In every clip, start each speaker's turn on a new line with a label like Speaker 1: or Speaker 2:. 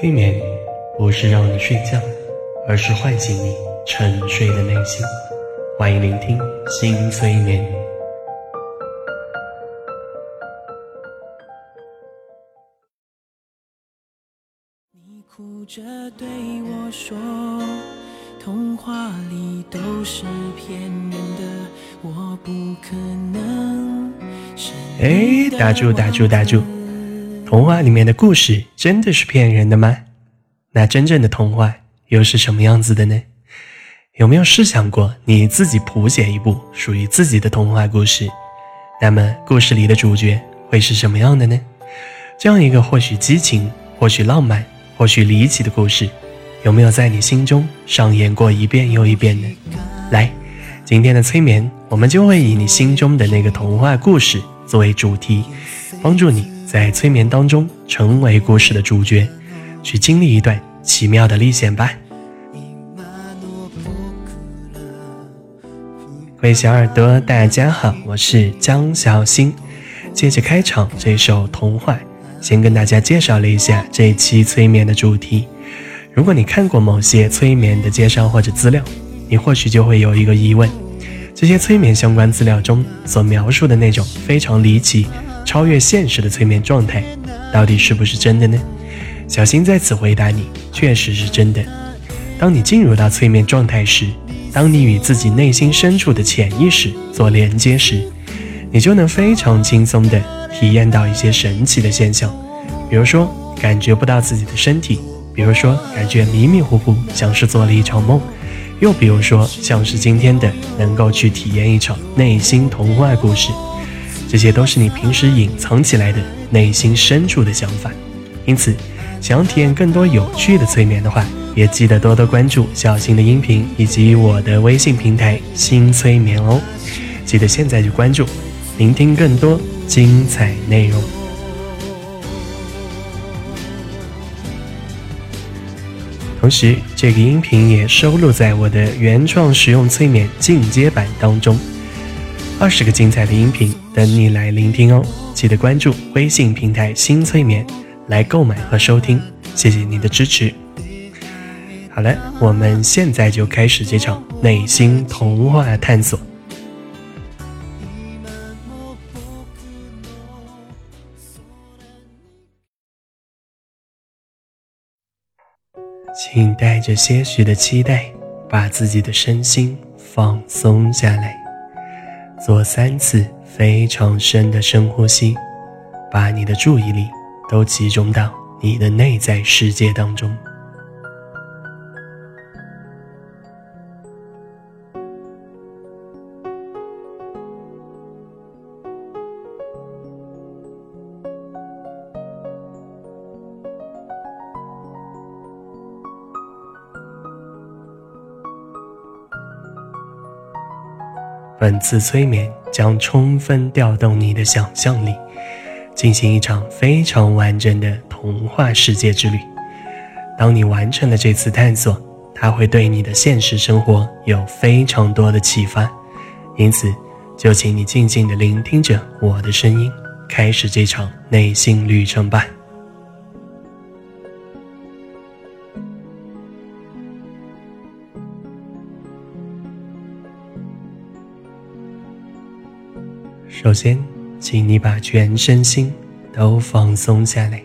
Speaker 1: 催眠不是让你睡觉，而是唤醒你沉睡的内心。欢迎聆听新催眠。
Speaker 2: 你哭着对我说，童话里都是骗人的，我不可能是
Speaker 1: 哎，打住打住打住！童话里面的故事真的是骗人的吗？那真正的童话又是什么样子的呢？有没有试想过你自己谱写一部属于自己的童话故事？那么故事里的主角会是什么样的呢？这样一个或许激情、或许浪漫、或许离奇的故事，有没有在你心中上演过一遍又一遍呢？来，今天的催眠，我们就会以你心中的那个童话故事作为主题，帮助你。在催眠当中，成为故事的主角，去经历一段奇妙的历险吧。各位小耳朵，大家好，我是江小新。接着开场这首童话，先跟大家介绍了一下这一期催眠的主题。如果你看过某些催眠的介绍或者资料，你或许就会有一个疑问：这些催眠相关资料中所描述的那种非常离奇。超越现实的催眠状态，到底是不是真的呢？小新在此回答你，确实是真的。当你进入到催眠状态时，当你与自己内心深处的潜意识做连接时，你就能非常轻松地体验到一些神奇的现象，比如说感觉不到自己的身体，比如说感觉迷迷糊糊，像是做了一场梦，又比如说像是今天的能够去体验一场内心童话故事。这些都是你平时隐藏起来的内心深处的想法，因此，想要体验更多有趣的催眠的话，也记得多多关注小新的音频以及我的微信平台“新催眠”哦。记得现在就关注，聆听更多精彩内容。同时，这个音频也收录在我的原创实用催眠进阶版当中。二十个精彩的音频等你来聆听哦！记得关注微信平台“新催眠”来购买和收听，谢谢你的支持。好了，我们现在就开始这场内心童话探索。请带着些许的期待，把自己的身心放松下来。做三次非常深的深呼吸，把你的注意力都集中到你的内在世界当中。本次催眠将充分调动你的想象力，进行一场非常完整的童话世界之旅。当你完成了这次探索，它会对你的现实生活有非常多的启发。因此，就请你静静地聆听着我的声音，开始这场内心旅程吧。首先，请你把全身心都放松下来，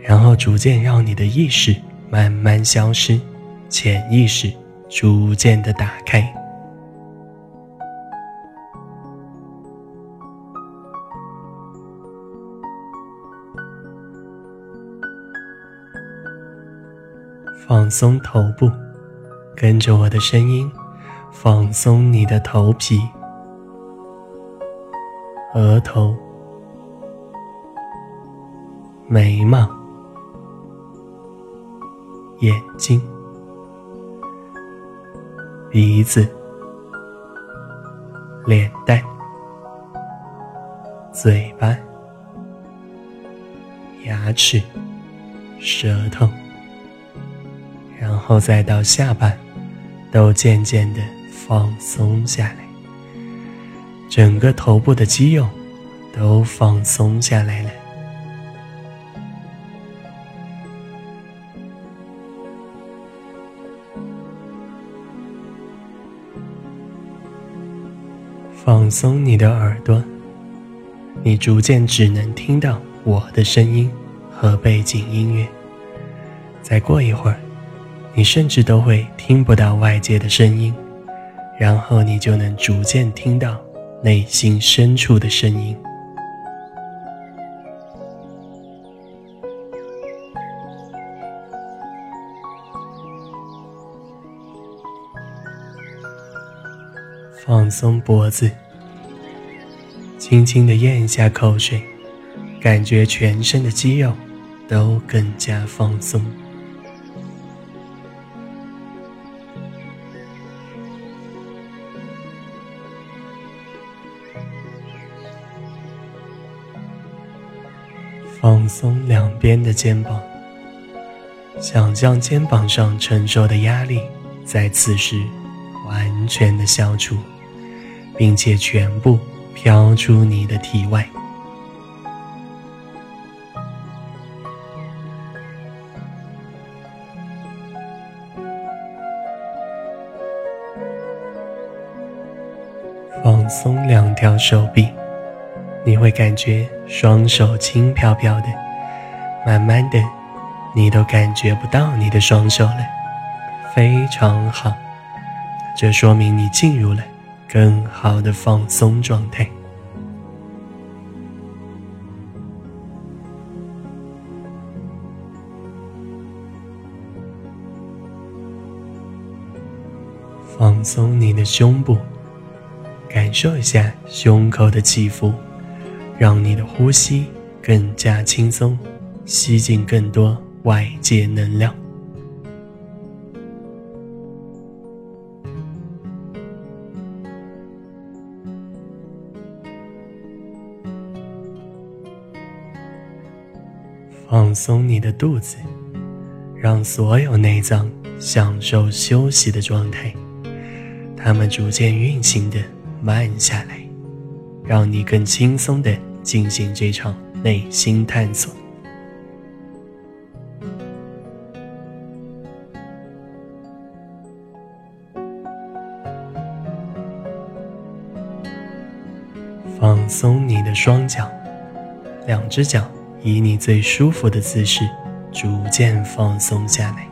Speaker 1: 然后逐渐让你的意识慢慢消失，潜意识逐渐的打开。放松头部，跟着我的声音，放松你的头皮。额头、眉毛、眼睛、鼻子、脸蛋、嘴巴、牙齿、舌头，然后再到下巴，都渐渐的放松下来。整个头部的肌肉都放松下来了。放松你的耳朵你逐渐只能听到我的声音和背景音乐。再过一会儿你甚至都会听不到外界的声音然后你就能逐渐听到内心深处的声音。放松脖子，轻轻地咽下口水，感觉全身的肌肉都更加放松。松两边的肩膀，想象肩膀上承受的压力在此时完全的消除。并且全部飘出你的体外，放松两条手臂，你会感觉双手轻飘飘的，慢慢的，你都感觉不到你的双手了，非常好，这说明你进入了。更好的放松状态，放松你的胸部，感受一下胸口的起伏，让你的呼吸更加轻松，吸进更多外界能量。放松你的肚子，让所有内脏享受休息的状态，它们逐渐运行的慢下来，让你更轻松的进行这场内心探索。放松你的双脚，两只脚。以你最舒服的姿势，逐渐放松下来，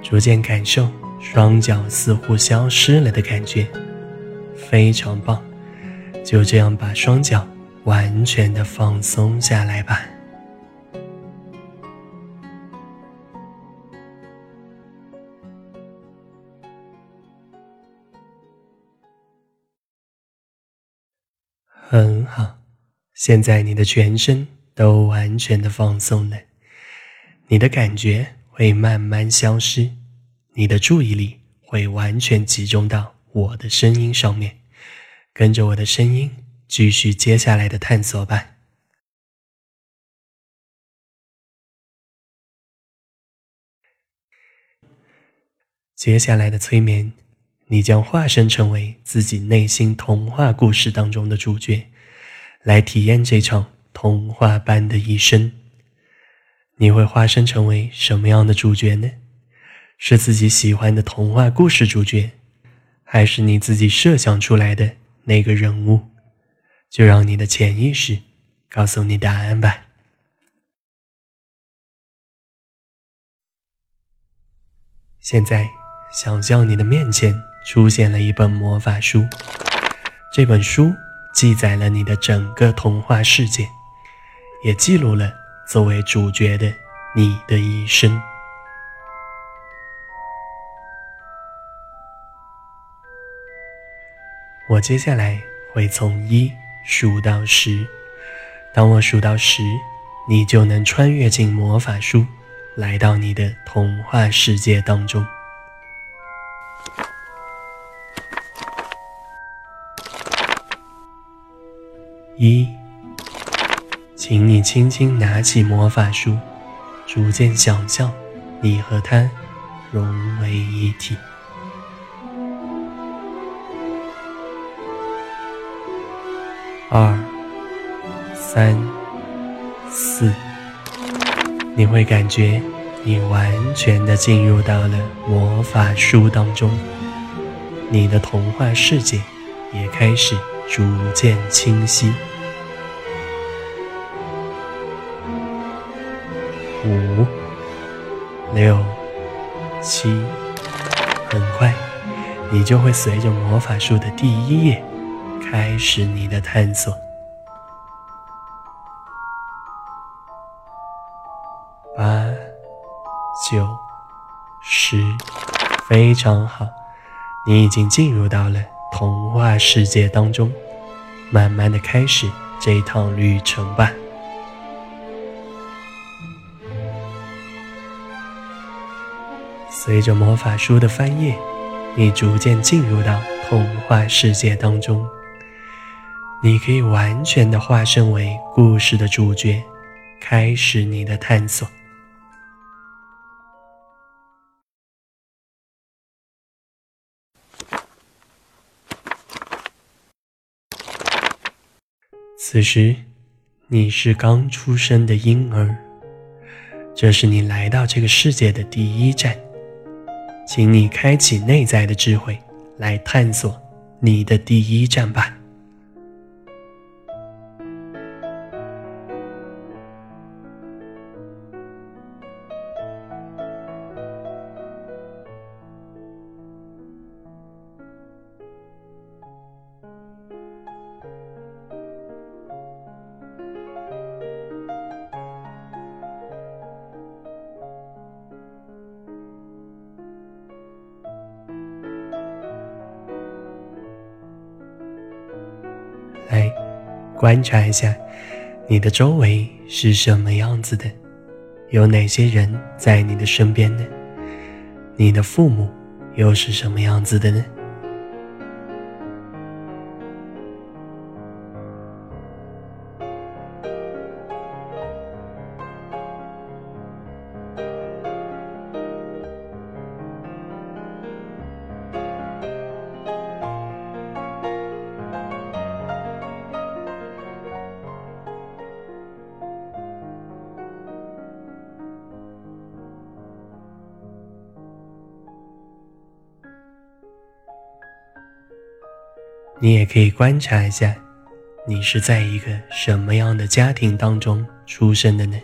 Speaker 1: 逐渐感受双脚似乎消失了的感觉，非常棒！就这样把双脚完全的放松下来吧。很好，现在你的全身。都完全的放松了，你的感觉会慢慢消失，你的注意力会完全集中到我的声音上面，跟着我的声音继续接下来的探索吧。接下来的催眠，你将化身成为自己内心童话故事当中的主角，来体验这场。童话般的一生，你会化身成为什么样的主角呢？是自己喜欢的童话故事主角，还是你自己设想出来的那个人物？就让你的潜意识告诉你答案吧。现在，想象你的面前出现了一本魔法书，这本书记载了你的整个童话世界。也记录了作为主角的你的一生。我接下来会从一数到十，当我数到十，你就能穿越进魔法书，来到你的童话世界当中。一。请你轻轻拿起魔法书，逐渐想象你和它融为一体。二、三、四，你会感觉你完全的进入到了魔法书当中，你的童话世界也开始逐渐清晰。五、六、七，很快，你就会随着魔法书的第一页开始你的探索。八、九、十，非常好，你已经进入到了童话世界当中，慢慢的开始这一趟旅程吧。随着魔法书的翻页，你逐渐进入到童话世界当中。你可以完全的化身为故事的主角，开始你的探索。此时，你是刚出生的婴儿，这是你来到这个世界的第一站，请你开启内在的智慧，来探索你的第一站吧。观察一下，你的周围是什么样子的？有哪些人在你的身边呢？你的父母又是什么样子的呢？你也可以观察一下，你是在一个什么样的家庭当中出生的呢？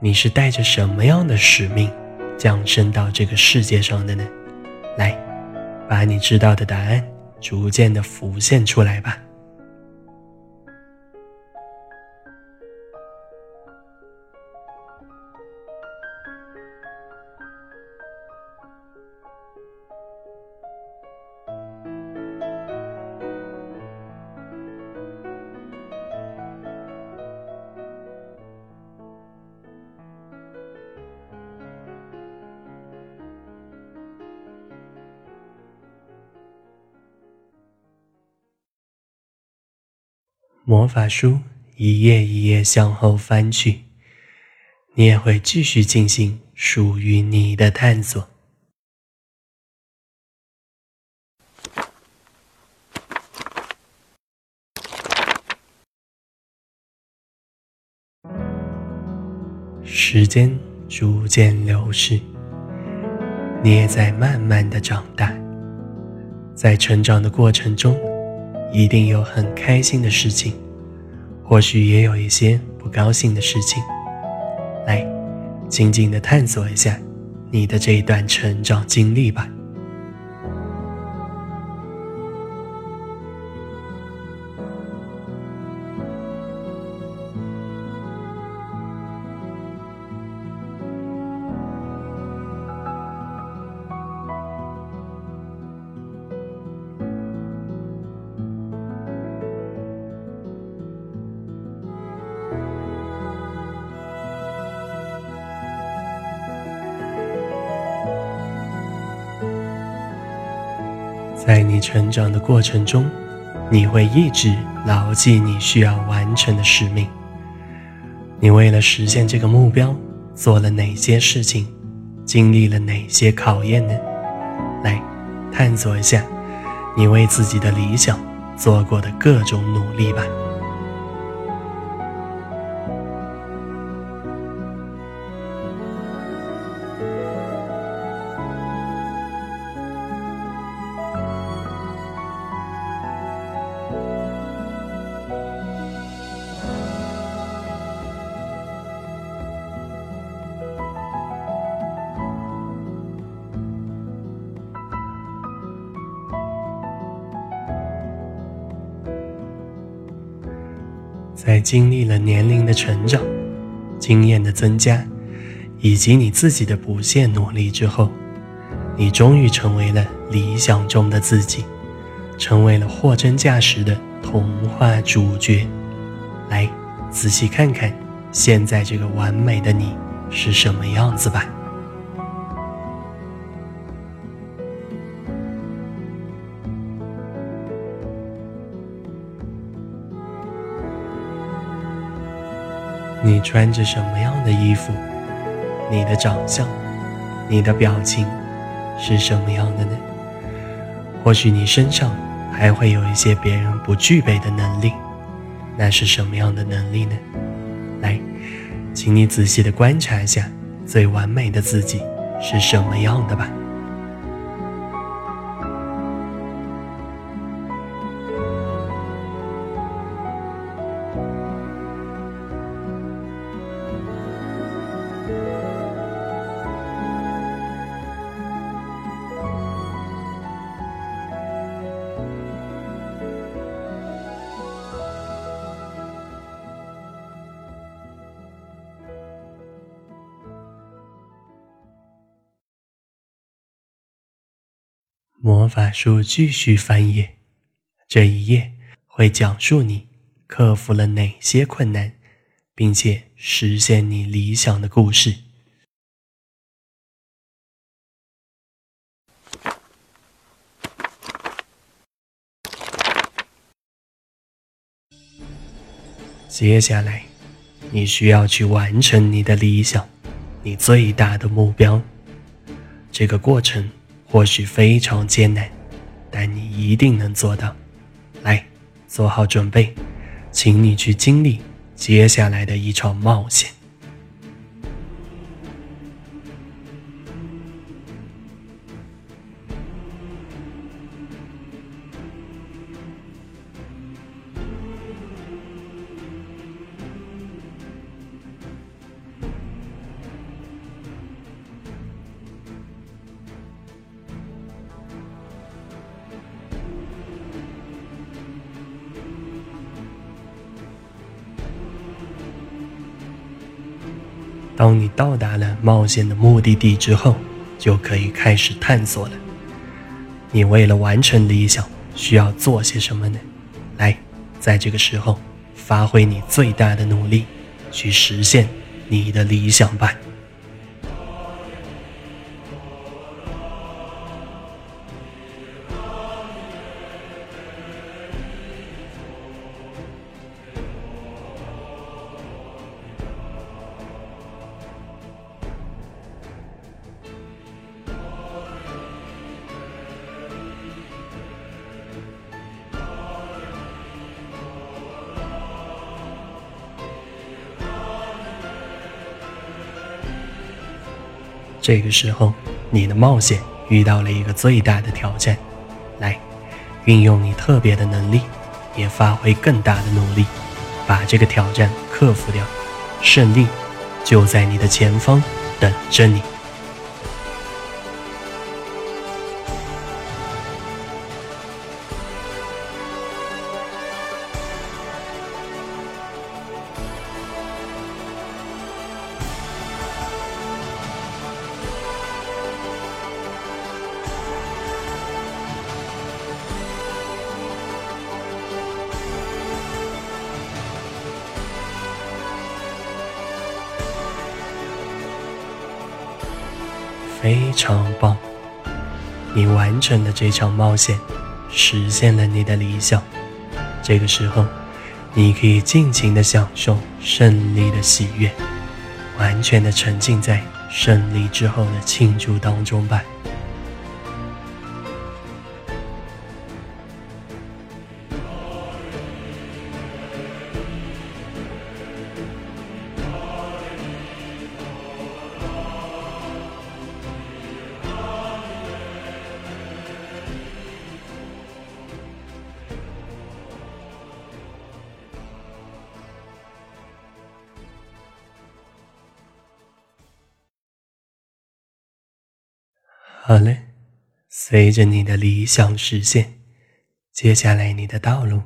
Speaker 1: 你是带着什么样的使命降生到这个世界上的呢？来，把你知道的答案逐渐的浮现出来吧。魔法书一页一页向后翻去，你也会继续进行属于你的探索。时间逐渐流逝，你也在慢慢的长大，在成长的过程中。一定有很开心的事情，或许也有一些不高兴的事情。来，静静的探索一下你的这一段成长经历吧。成长的过程中，你会一直牢记你需要完成的使命。你为了实现这个目标，做了哪些事情，经历了哪些考验呢？来，探索一下你为自己的理想做过的各种努力吧。经历了年龄的成长、经验的增加，以及你自己的不懈努力之后，你终于成为了理想中的自己，成为了货真价实的童话主角。来，仔细看看现在这个完美的你是什么样子吧。你穿着什么样的衣服？你的长相，你的表情是什么样的呢？或许你身上还会有一些别人不具备的能力，那是什么样的能力呢？来，请你仔细的观察一下最完美的自己是什么样的吧。法书继续翻页，这一页会讲述你克服了哪些困难，并且实现你理想的故事。接下来，你需要去完成你的理想，你最大的目标。这个过程。或许非常艰难，但你一定能做到。来，做好准备，请你去经历接下来的一场冒险。当你到达了冒险的目的地之后，就可以开始探索了。你为了完成理想，需要做些什么呢？来，在这个时候，发挥你最大的努力，去实现你的理想吧。这个时候，你的冒险遇到了一个最大的挑战，来，运用你特别的能力，也发挥更大的努力，把这个挑战克服掉，胜利就在你的前方等着你。非常棒！你完成了这场冒险，实现了你的理想。这个时候，你可以尽情的享受胜利的喜悦，完全的沉浸在胜利之后的庆祝当中吧。好了，随着你的理想实现，接下来你的道路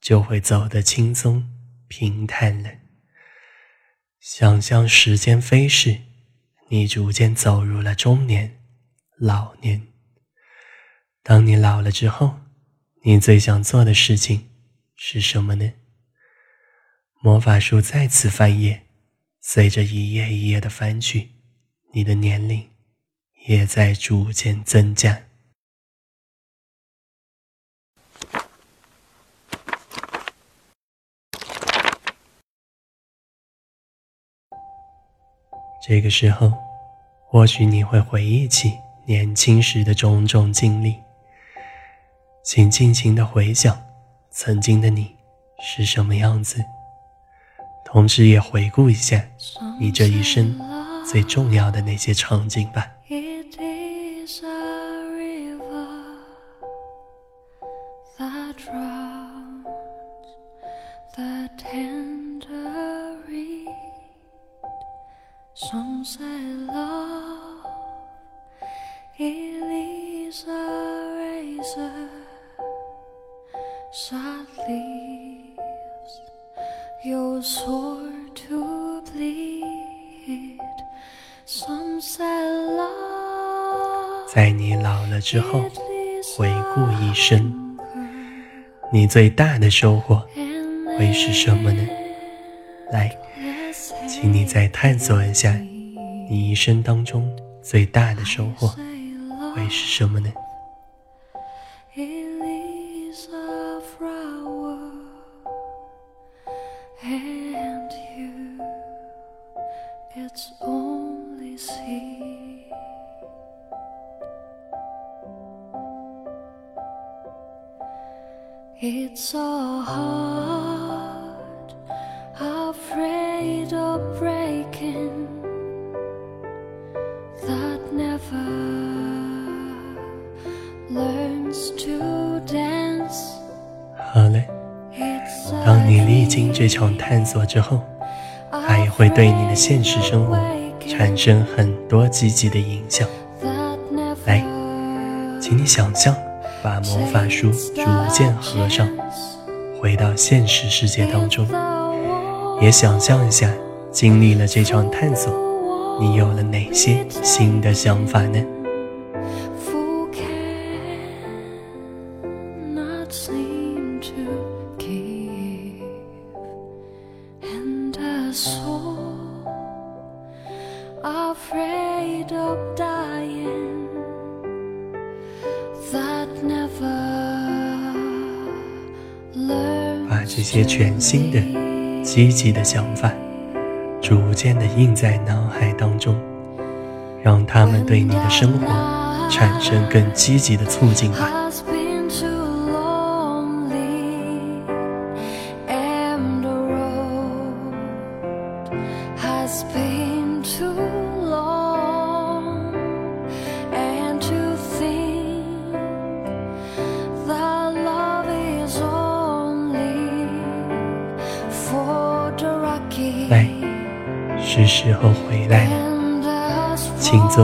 Speaker 1: 就会走得轻松
Speaker 2: 平坦了。想象时间飞逝，你逐渐走入了中年、老年。当你老了之后，你最想做的事情是什么呢？魔法书再次翻页，随着一页一页的翻去，你的年龄也在逐渐增加。这个时候，或许你会回忆起年轻时的种种经历，请尽情的回想曾经的你是什么样子，同时也回顾一下你这一生最重要的那些场景吧。在你老了之后，回顾一生，你最大的收获会是什么呢？来。请你再探索一下，你一生当中最大的收获会是什么呢好嘞，当你历经这场探索之后，它也会对你的现实生活产生很多积极的影响。来，请你想象，把魔法书逐渐合上，回到现实世界当中。也想象一下，经历了这场探索，你有了哪些新的想法呢？这些全新的。积极的想法，逐渐的印在脑海当中，让他们对你的生活产生更积极的促进感。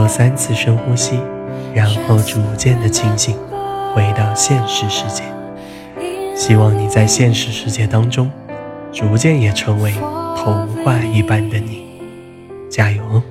Speaker 2: 三次深呼吸，然后逐渐的清醒，回到现实世界。希望你在现实世界当中，逐渐也成为童话一般的你。加油哦